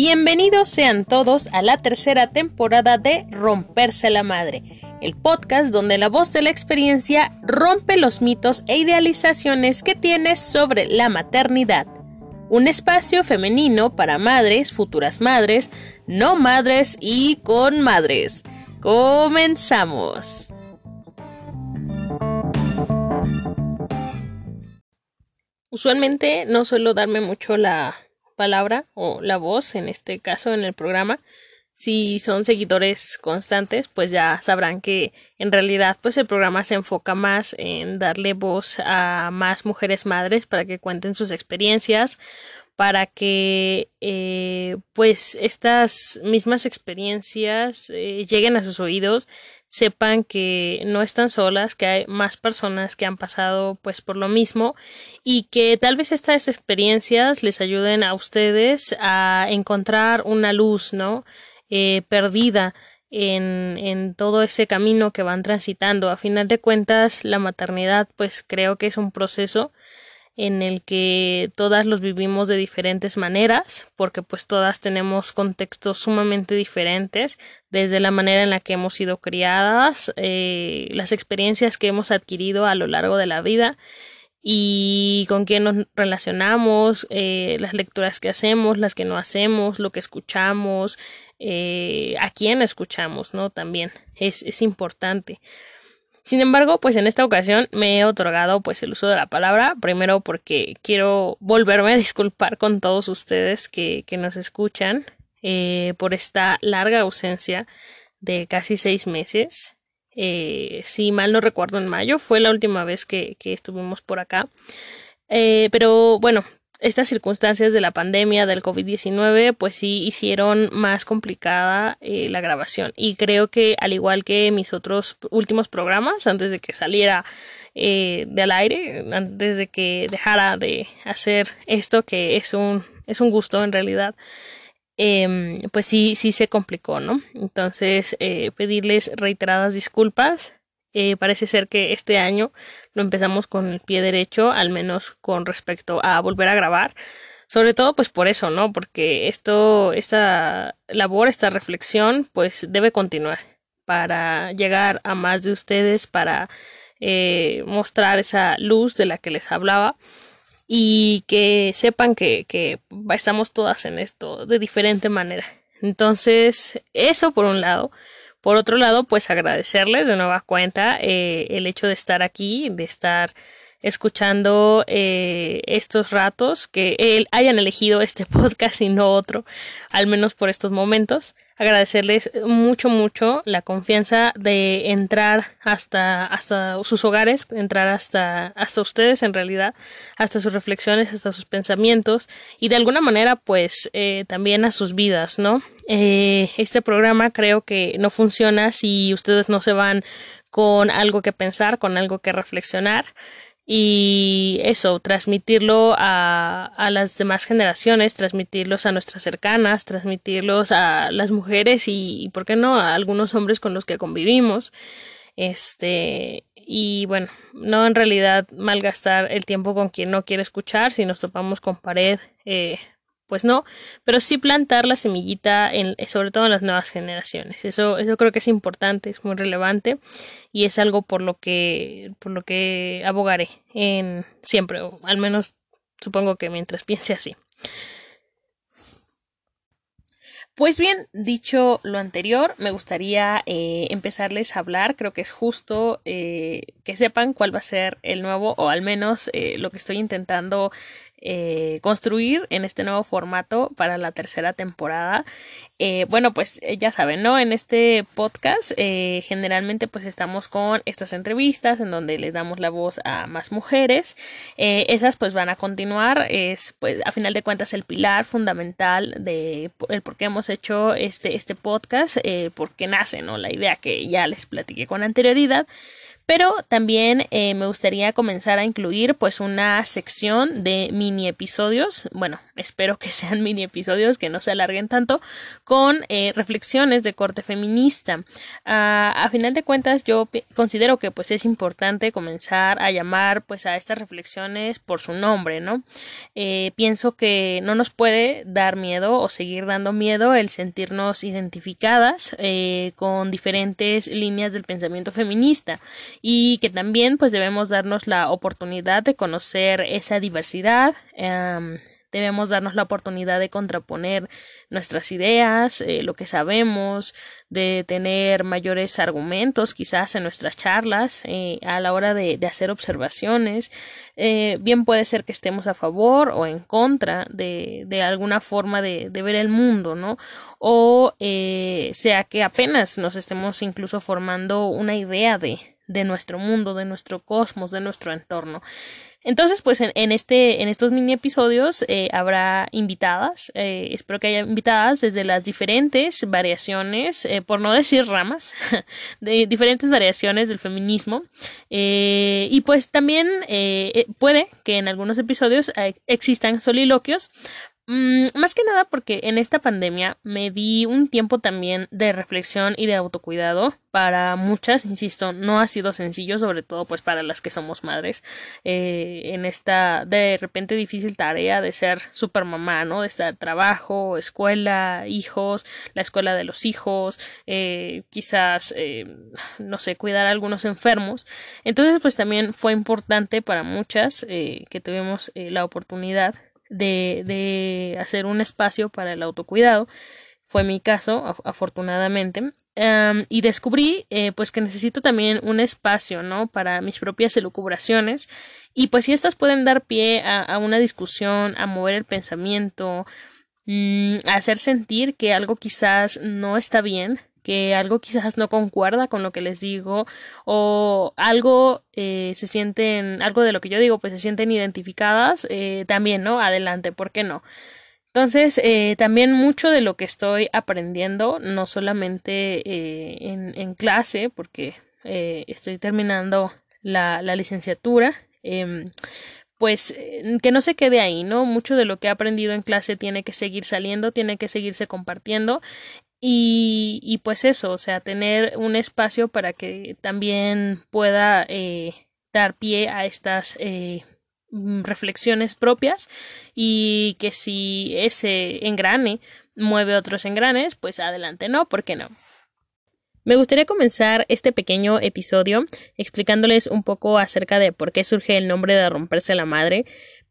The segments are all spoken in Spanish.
Bienvenidos sean todos a la tercera temporada de Romperse la Madre, el podcast donde la voz de la experiencia rompe los mitos e idealizaciones que tienes sobre la maternidad. Un espacio femenino para madres, futuras madres, no madres y con madres. Comenzamos. Usualmente no suelo darme mucho la palabra o la voz, en este caso en el programa. Si son seguidores constantes, pues ya sabrán que en realidad pues el programa se enfoca más en darle voz a más mujeres madres para que cuenten sus experiencias, para que eh, pues estas mismas experiencias eh, lleguen a sus oídos sepan que no están solas, que hay más personas que han pasado pues por lo mismo y que tal vez estas experiencias les ayuden a ustedes a encontrar una luz, ¿no? Eh, perdida en, en todo ese camino que van transitando. A final de cuentas, la maternidad pues creo que es un proceso en el que todas los vivimos de diferentes maneras, porque pues todas tenemos contextos sumamente diferentes, desde la manera en la que hemos sido criadas, eh, las experiencias que hemos adquirido a lo largo de la vida y con quién nos relacionamos, eh, las lecturas que hacemos, las que no hacemos, lo que escuchamos, eh, a quién escuchamos, ¿no? También es, es importante. Sin embargo, pues en esta ocasión me he otorgado pues el uso de la palabra, primero porque quiero volverme a disculpar con todos ustedes que, que nos escuchan eh, por esta larga ausencia de casi seis meses. Eh, si mal no recuerdo, en mayo fue la última vez que, que estuvimos por acá. Eh, pero bueno, estas circunstancias de la pandemia del COVID-19 pues sí hicieron más complicada eh, la grabación. Y creo que al igual que mis otros últimos programas antes de que saliera eh, del aire antes de que dejara de hacer esto que es un es un gusto en realidad eh, pues sí sí se complicó no entonces eh, pedirles reiteradas disculpas eh, parece ser que este año lo empezamos con el pie derecho, al menos con respecto a volver a grabar. Sobre todo, pues por eso, ¿no? Porque esto, esta labor, esta reflexión, pues debe continuar para llegar a más de ustedes, para eh, mostrar esa luz de la que les hablaba y que sepan que, que estamos todas en esto de diferente manera. Entonces, eso por un lado. Por otro lado, pues agradecerles de nueva cuenta eh, el hecho de estar aquí, de estar escuchando eh, estos ratos, que hayan elegido este podcast y no otro, al menos por estos momentos agradecerles mucho, mucho la confianza de entrar hasta, hasta sus hogares, entrar hasta, hasta ustedes en realidad, hasta sus reflexiones, hasta sus pensamientos y de alguna manera pues eh, también a sus vidas, ¿no? Eh, este programa creo que no funciona si ustedes no se van con algo que pensar, con algo que reflexionar y eso, transmitirlo a, a las demás generaciones, transmitirlos a nuestras cercanas, transmitirlos a las mujeres y, y, ¿por qué no?, a algunos hombres con los que convivimos. Este, y bueno, no en realidad malgastar el tiempo con quien no quiere escuchar, si nos topamos con pared, eh, pues no, pero sí plantar la semillita, en, sobre todo en las nuevas generaciones. Eso, eso creo que es importante, es muy relevante y es algo por lo que, por lo que abogaré en siempre, o al menos supongo que mientras piense así. Pues bien, dicho lo anterior, me gustaría eh, empezarles a hablar, creo que es justo eh, que sepan cuál va a ser el nuevo, o al menos eh, lo que estoy intentando eh, construir en este nuevo formato para la tercera temporada. Eh, bueno, pues eh, ya saben, ¿no? En este podcast eh, generalmente pues estamos con estas entrevistas en donde le damos la voz a más mujeres. Eh, esas pues van a continuar. Es pues a final de cuentas el pilar fundamental de el por qué hemos hecho este, este podcast, eh, porque nace, ¿no? La idea que ya les platiqué con anterioridad pero también eh, me gustaría comenzar a incluir pues una sección de mini episodios, bueno, espero que sean mini episodios que no se alarguen tanto, con eh, reflexiones de corte feminista. Ah, a final de cuentas yo considero que pues es importante comenzar a llamar pues a estas reflexiones por su nombre, ¿no? Eh, pienso que no nos puede dar miedo o seguir dando miedo el sentirnos identificadas con diferentes líneas del pensamiento feminista y que también pues debemos darnos la oportunidad de conocer esa diversidad debemos darnos la oportunidad de contraponer nuestras ideas, eh, lo que sabemos, de tener mayores argumentos quizás en nuestras charlas eh, a la hora de, hacer observaciones. Eh, bien puede ser que estemos a favor o en contra de, de alguna forma de, de, ver el mundo, ¿no? O sea que apenas nos estemos incluso formando una idea de, de nuestro mundo, de nuestro cosmos, de nuestro entorno. Entonces, pues en, este, en estos mini episodios eh, habrá invitadas, eh, espero que haya invitadas desde las diferentes variaciones, eh, por no decir ramas, de diferentes variaciones del feminismo. y pues también puede que en algunos episodios existan soliloquios, Mm, más que nada porque en esta pandemia me di un tiempo también de reflexión y de autocuidado. Para muchas, insisto, no ha sido sencillo, sobre todo pues para las que somos madres, eh, en esta de repente difícil tarea de ser super mamá, ¿no? De estar trabajo, escuela, hijos, la escuela de los hijos, eh, quizás, eh, no sé, cuidar a algunos enfermos. Entonces pues también fue importante para muchas que tuvimos la oportunidad de, de hacer un espacio para el autocuidado. Fue mi caso, afortunadamente. y descubrí eh, pues que necesito también un espacio, ¿no? Para mis propias elucubraciones. Y pues si estas pueden dar pie a, a una discusión, a mover el pensamiento, mm, a hacer sentir que algo quizás no está bien, que algo quizás no concuerda con lo que les digo o algo eh, se sienten, algo de lo que yo digo, pues se sienten identificadas, eh, también, ¿no? Adelante, ¿por qué no? Entonces, eh, también mucho de lo que estoy aprendiendo, no solamente en, en, clase, porque estoy terminando la, la licenciatura, em, pues que no se quede ahí, ¿no? Mucho de lo que he aprendido en clase tiene que seguir saliendo, tiene que seguirse compartiendo y, y pues eso, o sea, tener un espacio para que también pueda eh, dar pie a estas eh, mm, reflexiones propias y que si ese engrane mueve otros engranes, pues adelante, ¿no? ¿Por qué no? Me gustaría comenzar este pequeño episodio explicándoles un poco acerca de por qué surge el nombre de romperse la madre,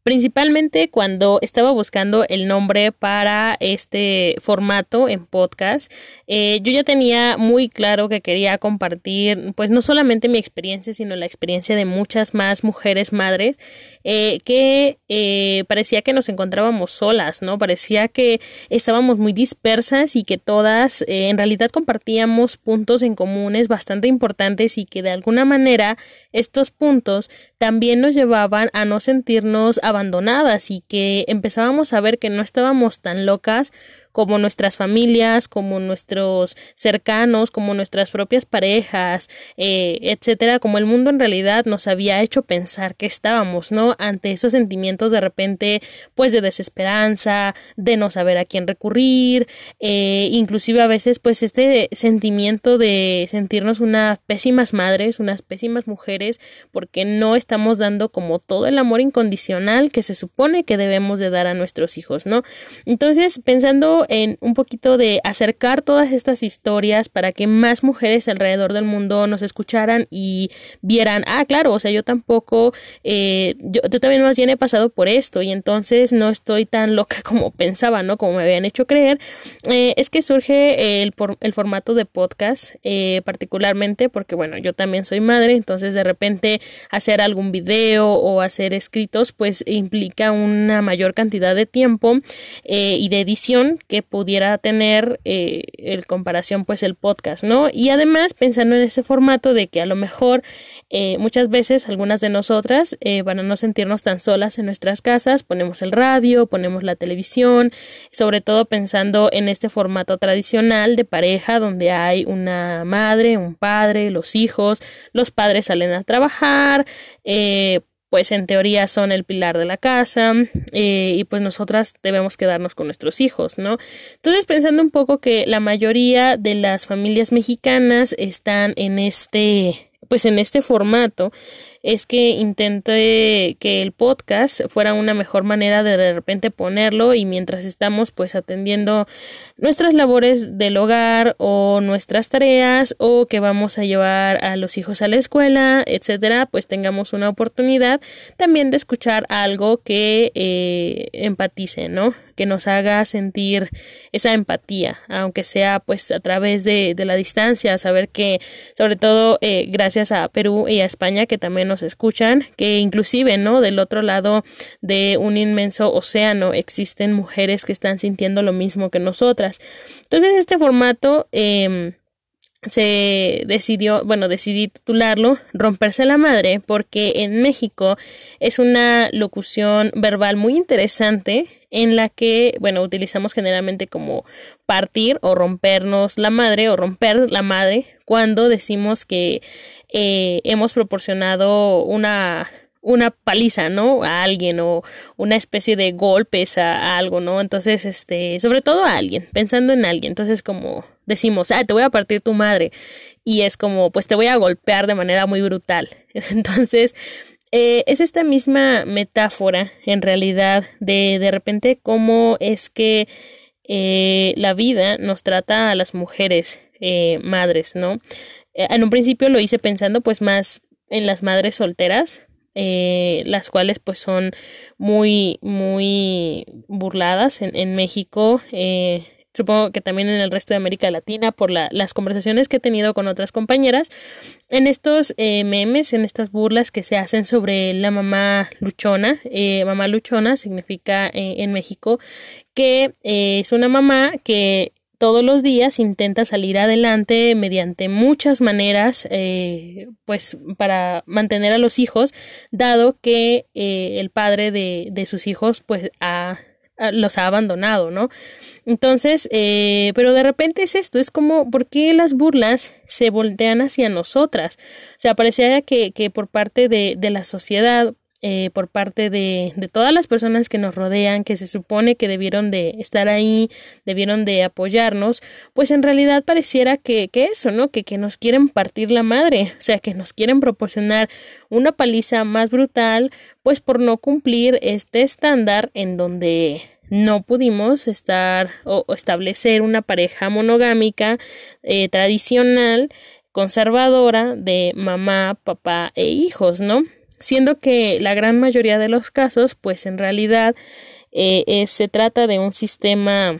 principalmente cuando estaba buscando el nombre para este formato en podcast, eh, yo ya tenía muy claro que quería compartir, pues no solamente mi experiencia, sino la experiencia de muchas más mujeres madres eh, que eh, parecía que nos encontrábamos solas, ¿no? Parecía que estábamos muy dispersas y que todas en realidad compartíamos puntos en comunes bastante importantes y que de alguna manera estos puntos también nos llevaban a no sentirnos abandonadas y que empezábamos a ver que no estábamos tan locas como nuestras familias, como nuestros cercanos, como nuestras propias parejas, eh, etcétera, como el mundo en realidad nos había hecho pensar que estábamos, ¿no? Ante esos sentimientos de repente, pues de desesperanza, de no saber a quién recurrir, eh, inclusive a veces, pues este sentimiento de sentirnos unas pésimas madres, unas pésimas mujeres, porque no estamos dando como todo el amor incondicional que se supone que debemos de dar a nuestros hijos, ¿no? Entonces, pensando en un poquito de acercar todas estas historias para que más mujeres alrededor del mundo nos escucharan y vieran, ah, claro, o sea, yo tampoco, eh, yo, también más bien he pasado por esto y entonces no estoy tan loca como pensaba, ¿no? Como me habían hecho creer. Eh, es que surge el, el formato de podcast, eh, particularmente porque, bueno, yo también soy madre, entonces de repente hacer algún video o hacer escritos, pues implica una mayor cantidad de tiempo y de edición que pudiera tener eh, en comparación pues el podcast, ¿no? Y además pensando en ese formato de que a lo mejor eh, muchas veces algunas de nosotras eh, para no sentirnos tan solas en nuestras casas ponemos el radio, ponemos la televisión, sobre todo pensando en este formato tradicional de pareja donde hay una madre, un padre, los hijos, los padres salen a trabajar, eh, pues en teoría son el pilar de la casa eh, y pues nosotras debemos quedarnos con nuestros hijos, ¿no? Entonces pensando un poco que la mayoría de las familias mexicanas están en este pues en este formato es que intenté que el podcast fuera una mejor manera de de repente ponerlo y mientras estamos pues atendiendo nuestras labores del hogar o nuestras tareas o que vamos a llevar a los hijos a la escuela, etcétera, pues tengamos una oportunidad también de escuchar algo que eh, empatice, ¿no? Que nos haga sentir esa empatía, aunque sea pues a través de, de la distancia, saber que sobre todo eh, gracias a Perú y a España que también nos escuchan, que inclusive, ¿no? Del otro lado de un inmenso océano existen mujeres que están sintiendo lo mismo que nosotras. Entonces, este formato eh, se decidió, bueno, decidí titularlo Romperse la Madre porque en México es una locución verbal muy interesante en la que, bueno, utilizamos generalmente como partir o rompernos la madre o romper la madre cuando decimos que eh, hemos proporcionado una una paliza, ¿no? A alguien o una especie de golpes a, algo, ¿no? Entonces, este, sobre todo a alguien, pensando en alguien. Entonces, como decimos, ah, te voy a partir tu madre. Y es como, pues te voy a golpear de manera muy brutal. Entonces, eh, es esta misma metáfora, en realidad, de de repente cómo es que eh, la vida nos trata a las mujeres eh, madres, ¿no? Eh, en un principio lo hice pensando pues más en las madres solteras, eh, las cuales pues son muy muy burladas en, en México eh, supongo que también en el resto de América Latina por la, las conversaciones que he tenido con otras compañeras. En estos memes en estas burlas que se hacen sobre la mamá luchona mamá luchona significa en México que es una mamá que todos los días intenta salir adelante mediante muchas maneras, eh, pues para mantener a los hijos, dado que eh, el padre de, de, sus hijos, pues ha, los ha abandonado, ¿no? Entonces, eh, pero de repente es esto, es como, ¿por qué las burlas se voltean hacia nosotras? O sea, pareciera que, que por parte de, de la sociedad eh, por parte de, de todas las personas que nos rodean, que se supone que debieron de estar ahí, debieron de apoyarnos, pues en realidad pareciera que, que eso, ¿no? Que, que nos quieren partir la madre, o sea, que nos quieren proporcionar una paliza más brutal, pues por no cumplir este estándar en donde no pudimos estar o, establecer una pareja monogámica eh, tradicional conservadora de mamá, papá e hijos, ¿no? Siendo que la gran mayoría de los casos, pues en realidad eh, se trata de un sistema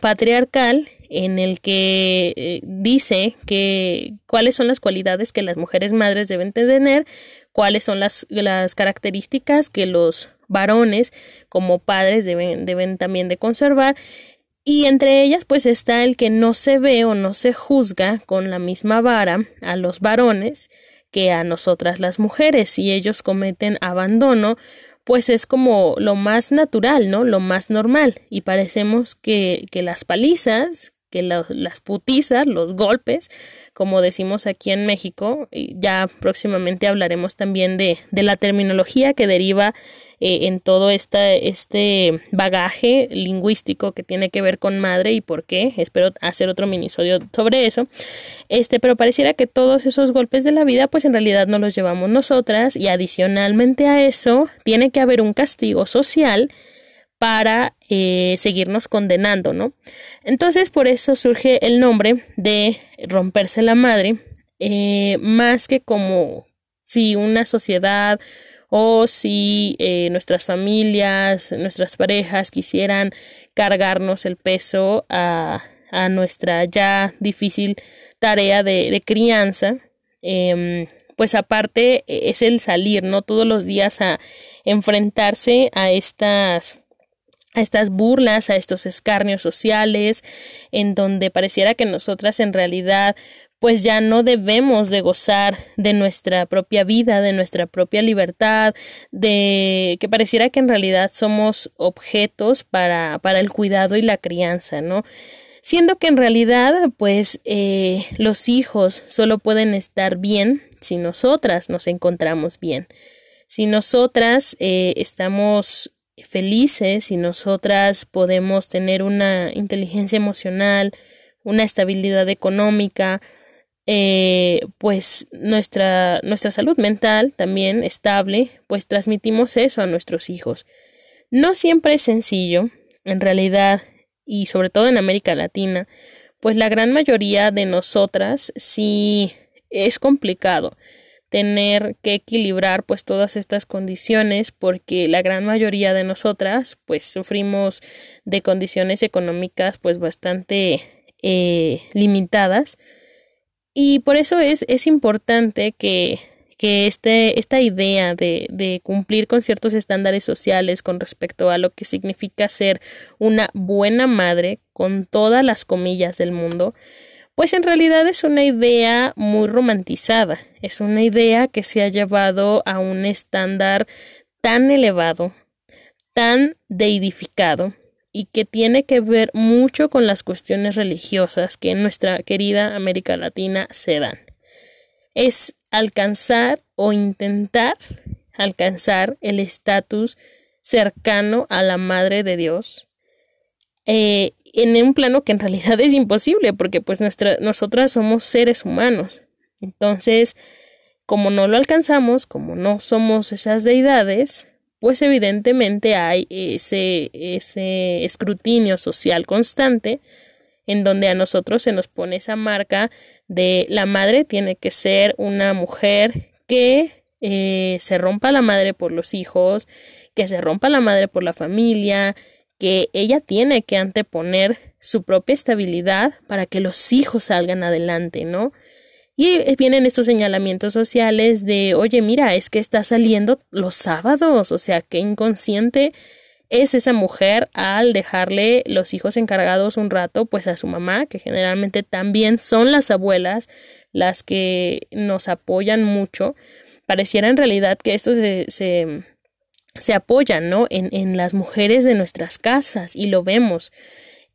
patriarcal en el que eh, dice que cuáles son las cualidades que las mujeres madres deben tener, cuáles son las, las características que los varones como padres deben, deben también de conservar. Y entre ellas pues está el que no se ve o no se juzga con la misma vara a los varones que a nosotras las mujeres. Si ellos cometen abandono, pues es como lo más natural, ¿no? Lo más normal. Y parecemos que, que las palizas, que las putizas, los golpes, como decimos aquí en México, y ya próximamente hablaremos también de, de la terminología que deriva eh, en todo este bagaje lingüístico que tiene que ver con madre y por qué. Espero hacer otro minisodio sobre eso. Este, pero pareciera que todos esos golpes de la vida, pues en realidad no los llevamos nosotras y adicionalmente a eso, tiene que haber un castigo social para eh, seguirnos condenando, ¿no? Entonces, por eso surge el nombre de romperse la madre, eh, más que como si una sociedad o si eh, nuestras familias, nuestras parejas quisieran cargarnos el peso a, nuestra ya difícil tarea de, crianza, eh, pues aparte es el salir, ¿no? Todos los días a enfrentarse a estas a estas burlas, a estos escarnios sociales, en donde pareciera que nosotras en realidad pues ya no debemos de gozar de nuestra propia vida, de nuestra propia libertad, de que pareciera que en realidad somos objetos para, para el cuidado y la crianza, ¿no? Siendo que en realidad, pues, eh, los hijos solo pueden estar bien si nosotras nos encontramos bien. Si nosotras eh, estamos felices, si nosotras podemos tener una inteligencia emocional, una estabilidad económica, eh, pues nuestra, nuestra salud mental también estable, pues transmitimos eso a nuestros hijos. No siempre es sencillo, en realidad, y sobre todo en América Latina, pues la gran mayoría de nosotras sí es complicado tener que equilibrar pues todas estas condiciones porque la gran mayoría de nosotras pues sufrimos de condiciones económicas pues bastante eh, limitadas y por eso es, es importante que, que este, esta idea de, de cumplir con ciertos estándares sociales con respecto a lo que significa ser una buena madre, con todas las comillas del mundo, pues en realidad es una idea muy romantizada, es una idea que se ha llevado a un estándar tan elevado, tan deidificado, y que tiene que ver mucho con las cuestiones religiosas que en nuestra querida América Latina se dan. Es alcanzar o intentar alcanzar el estatus cercano a la Madre de Dios eh, en un plano que en realidad es imposible porque pues nuestra, nosotras somos seres humanos. Entonces, como no lo alcanzamos, como no somos esas deidades, pues evidentemente hay ese, ese escrutinio social constante en donde a nosotros se nos pone esa marca de la madre tiene que ser una mujer que eh, se rompa la madre por los hijos, que se rompa la madre por la familia, que ella tiene que anteponer su propia estabilidad para que los hijos salgan adelante, ¿no? Y vienen estos señalamientos sociales de, oye, mira, es que está saliendo los sábados, o sea, qué inconsciente es esa mujer al dejarle los hijos encargados un rato, pues a su mamá, que generalmente también son las abuelas las que nos apoyan mucho. Pareciera en realidad que esto se, se, se apoya, ¿no? En, en las mujeres de nuestras casas y lo vemos.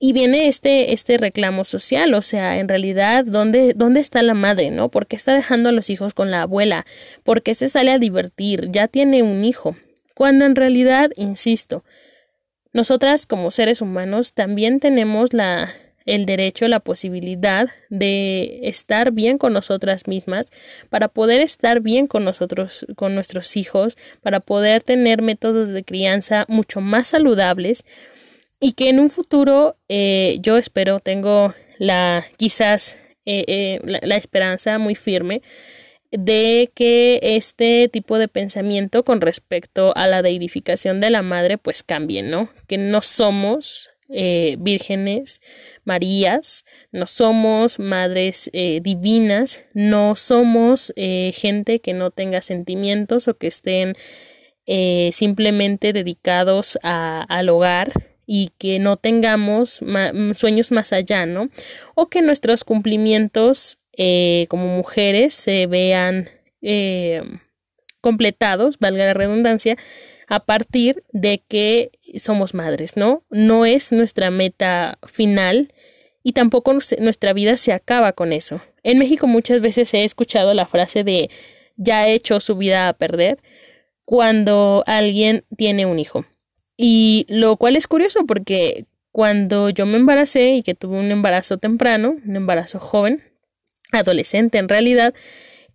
Y viene este, este reclamo social, o sea, en realidad, ¿dónde, ¿dónde está la madre, no? ¿Por qué está dejando a los hijos con la abuela? ¿Por qué se sale a divertir? Ya tiene un hijo. Cuando en realidad, insisto, nosotras como seres humanos también tenemos la, el derecho, la posibilidad de estar bien con nosotras mismas, para poder estar bien con nosotros, con nuestros hijos, para poder tener métodos de crianza mucho más saludables, y que en un futuro eh, yo espero, tengo la quizás eh, eh, la, esperanza muy firme de que este tipo de pensamiento con respecto a la deidificación de la madre pues cambie, ¿no? Que no somos vírgenes Marías, no somos madres divinas, no somos gente que no tenga sentimientos o que estén simplemente dedicados a, al hogar y que no tengamos mm, sueños más allá, ¿no? O que nuestros cumplimientos eh, como mujeres se vean eh, completados, valga la redundancia, a partir de que somos madres, ¿no? No es nuestra meta final y tampoco nuestra vida se acaba con eso. En México muchas veces he escuchado la frase de ya ha hecho su vida a perder cuando alguien tiene un hijo. Y lo cual es curioso porque cuando yo me embaracé y que tuve un embarazo temprano, un embarazo joven, adolescente en realidad,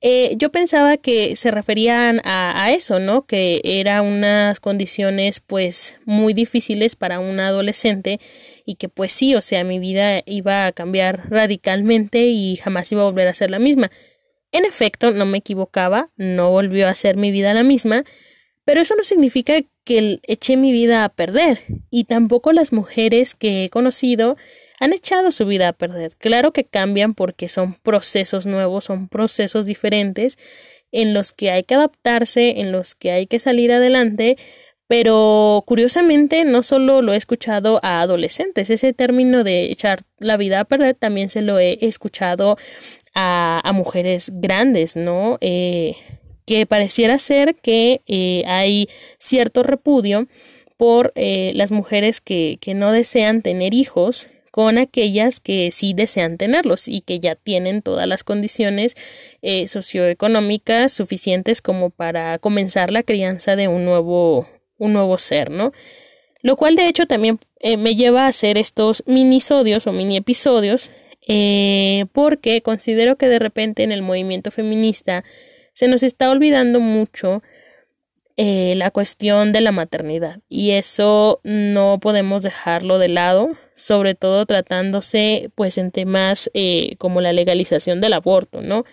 eh, yo pensaba que se referían a, eso, ¿no? Que eran unas condiciones pues muy difíciles para un adolescente y que pues sí, o sea, mi vida iba a cambiar radicalmente y jamás iba a volver a ser la misma. En efecto, no me equivocaba, no volvió a ser mi vida la misma, pero eso no significa que eché mi vida a perder, y tampoco las mujeres que he conocido han echado su vida a perder. Claro que cambian porque son procesos nuevos, son procesos diferentes en los que hay que adaptarse, en los que hay que salir adelante, Pero curiosamente no solo lo he escuchado a adolescentes, ese término de echar la vida a perder también se lo he escuchado a, a mujeres grandes, ¿no? Eh, que pareciera ser que eh, hay cierto repudio por eh, las mujeres que, que no desean tener hijos con aquellas que sí desean tenerlos y que ya tienen todas las condiciones eh, socioeconómicas suficientes como para comenzar la crianza de un nuevo, un nuevo ser, ¿no? Lo cual de hecho también eh, me lleva a hacer estos minisodios o mini episodios eh, porque considero que de repente en el movimiento feminista se nos está olvidando mucho eh, la cuestión de la maternidad y eso no podemos dejarlo de lado, sobre todo tratándose pues en temas eh, como la legalización del aborto, ¿no?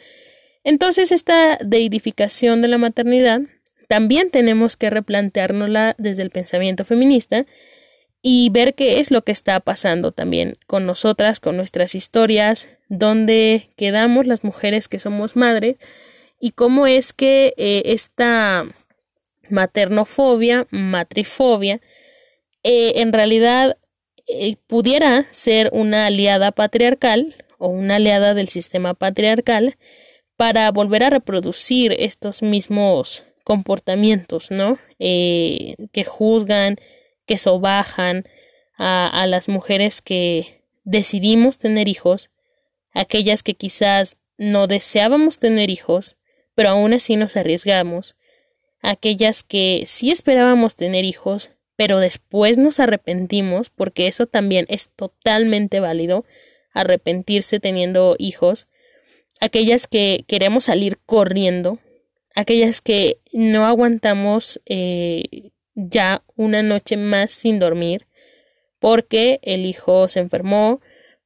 Entonces esta deidificación de la maternidad también tenemos que replanteárnosla desde el pensamiento feminista y ver qué es lo que está pasando también con nosotras, con nuestras historias, dónde quedamos las mujeres que somos madres y cómo es que eh, esta maternofobia, matrifobia, eh, en realidad eh, pudiera ser una aliada patriarcal o una aliada del sistema patriarcal para volver a reproducir estos mismos comportamientos, ¿no? Que juzgan, que sobajan a las mujeres que decidimos tener hijos, aquellas que quizás no deseábamos tener hijos, pero aún así nos arriesgamos, aquellas que sí esperábamos tener hijos, pero después nos arrepentimos, porque eso también es totalmente válido, arrepentirse teniendo hijos, aquellas que queremos salir corriendo, aquellas que no aguantamos eh, ya una noche más sin dormir, porque el hijo se enfermó,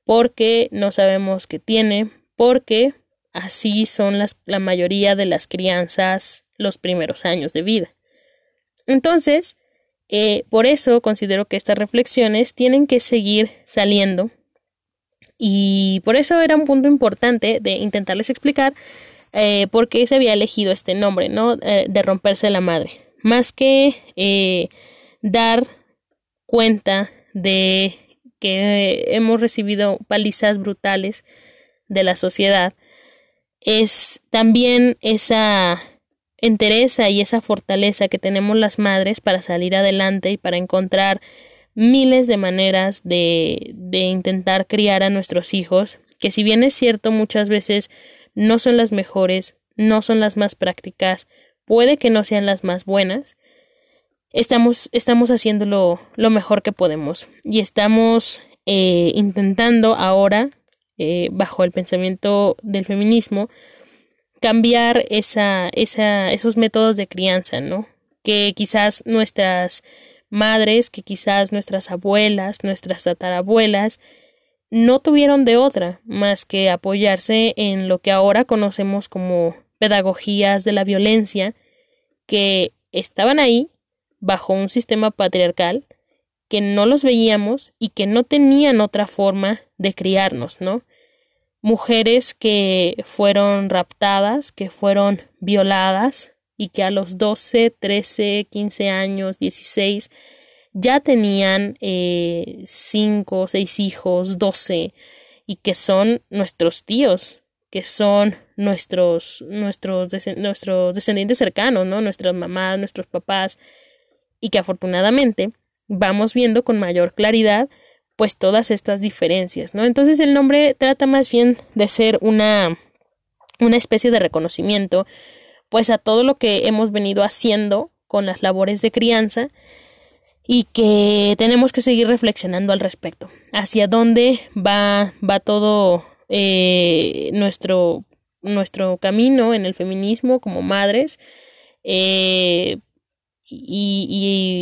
porque no sabemos qué tiene, porque así son las, la mayoría de las crianzas los primeros años de vida. Entonces, eh, por eso considero que estas reflexiones tienen que seguir saliendo y por eso era un punto importante de intentarles explicar eh, por qué se había elegido este nombre, ¿no? Eh, de romperse la madre. Más que eh, dar cuenta de que hemos recibido palizas brutales de la sociedad, es también esa entereza y esa fortaleza que tenemos las madres para salir adelante y para encontrar miles de maneras de, de intentar criar a nuestros hijos, que si bien es cierto muchas veces no son las mejores, no son las más prácticas, puede que no sean las más buenas, estamos, estamos haciendo lo, mejor que podemos. Y estamos eh, intentando ahora, eh, bajo el pensamiento del feminismo, cambiar esa, esa, esos métodos de crianza, ¿no? Que quizás nuestras madres, que quizás nuestras abuelas, nuestras tatarabuelas, no tuvieron de otra más que apoyarse en lo que ahora conocemos como pedagogías de la violencia, que estaban ahí bajo un sistema patriarcal, que no los veíamos y que no tenían otra forma de criarnos, ¿no? mujeres que fueron raptadas, que fueron violadas y que a los 12, 13, 15 años, 16 ya tenían eh, 5, 6 hijos, 12 y que son nuestros tíos, que son nuestros, nuestros, nuestros descendientes cercanos, ¿no? Nuestras mamás, nuestros papás y que afortunadamente vamos viendo con mayor claridad pues todas estas diferencias, ¿no? Entonces el nombre trata más bien de ser una, una especie de reconocimiento, pues a todo lo que hemos venido haciendo con las labores de crianza y que tenemos que seguir reflexionando al respecto, hacia dónde va, va todo eh, nuestro, nuestro camino en el feminismo como madres, eh, y,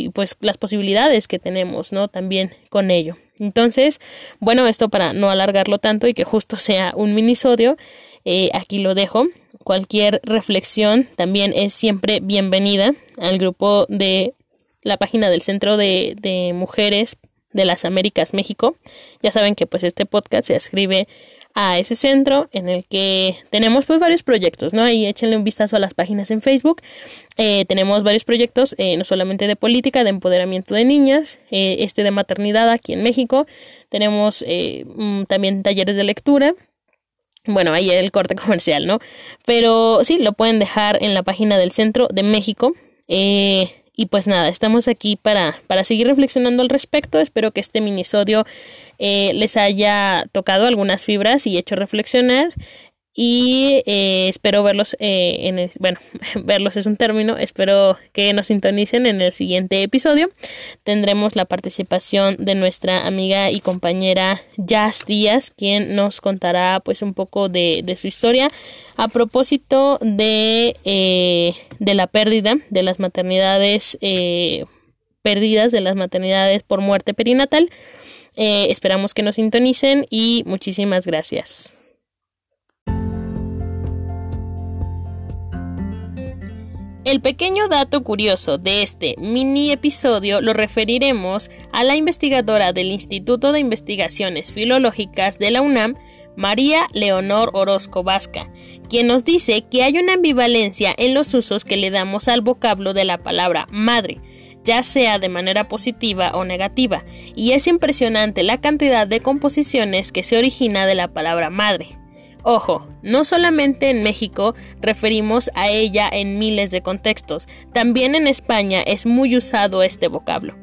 y, pues las posibilidades que tenemos, ¿no? También con ello. Entonces, bueno, esto para no alargarlo tanto y que justo sea un minisodio, eh, aquí lo dejo. Cualquier reflexión también es siempre bienvenida al grupo de la página del Centro de, de Mujeres de las Américas México. Ya saben que pues este podcast se escribe a ese centro en el que tenemos pues varios proyectos, ¿no? Ahí échenle un vistazo a las páginas en Facebook. Eh, tenemos varios proyectos, eh, no solamente de política, de empoderamiento de niñas, eh, este de maternidad aquí en México. Tenemos mm, también talleres de lectura. Bueno, ahí el corte comercial, ¿no? Pero sí, lo pueden dejar en la página del Centro de México. Eh, y pues nada, estamos aquí para, para seguir reflexionando al respecto. Espero que este minisodio eh, les haya tocado algunas fibras y hecho reflexionar y eh, espero verlos eh, en el, bueno verlos es un término espero que nos sintonicen en el siguiente episodio. Tendremos la participación de nuestra amiga y compañera Jazz Díaz quien nos contará pues un poco de, de su historia a propósito de eh, de la pérdida de las maternidades perdidas de las maternidades por muerte perinatal. Esperamos que nos sintonicen y muchísimas gracias El pequeño dato curioso de este mini episodio lo referiremos a la investigadora del Instituto de Investigaciones Filológicas de la UNAM, María Leonor Orozco Vasca, quien nos dice que hay una ambivalencia en los usos que le damos al vocablo de la palabra madre, ya sea de manera positiva o negativa, y es impresionante la cantidad de composiciones que se origina de la palabra madre. Ojo, no solamente en México referimos a ella en miles de contextos, también en España es muy usado este vocablo.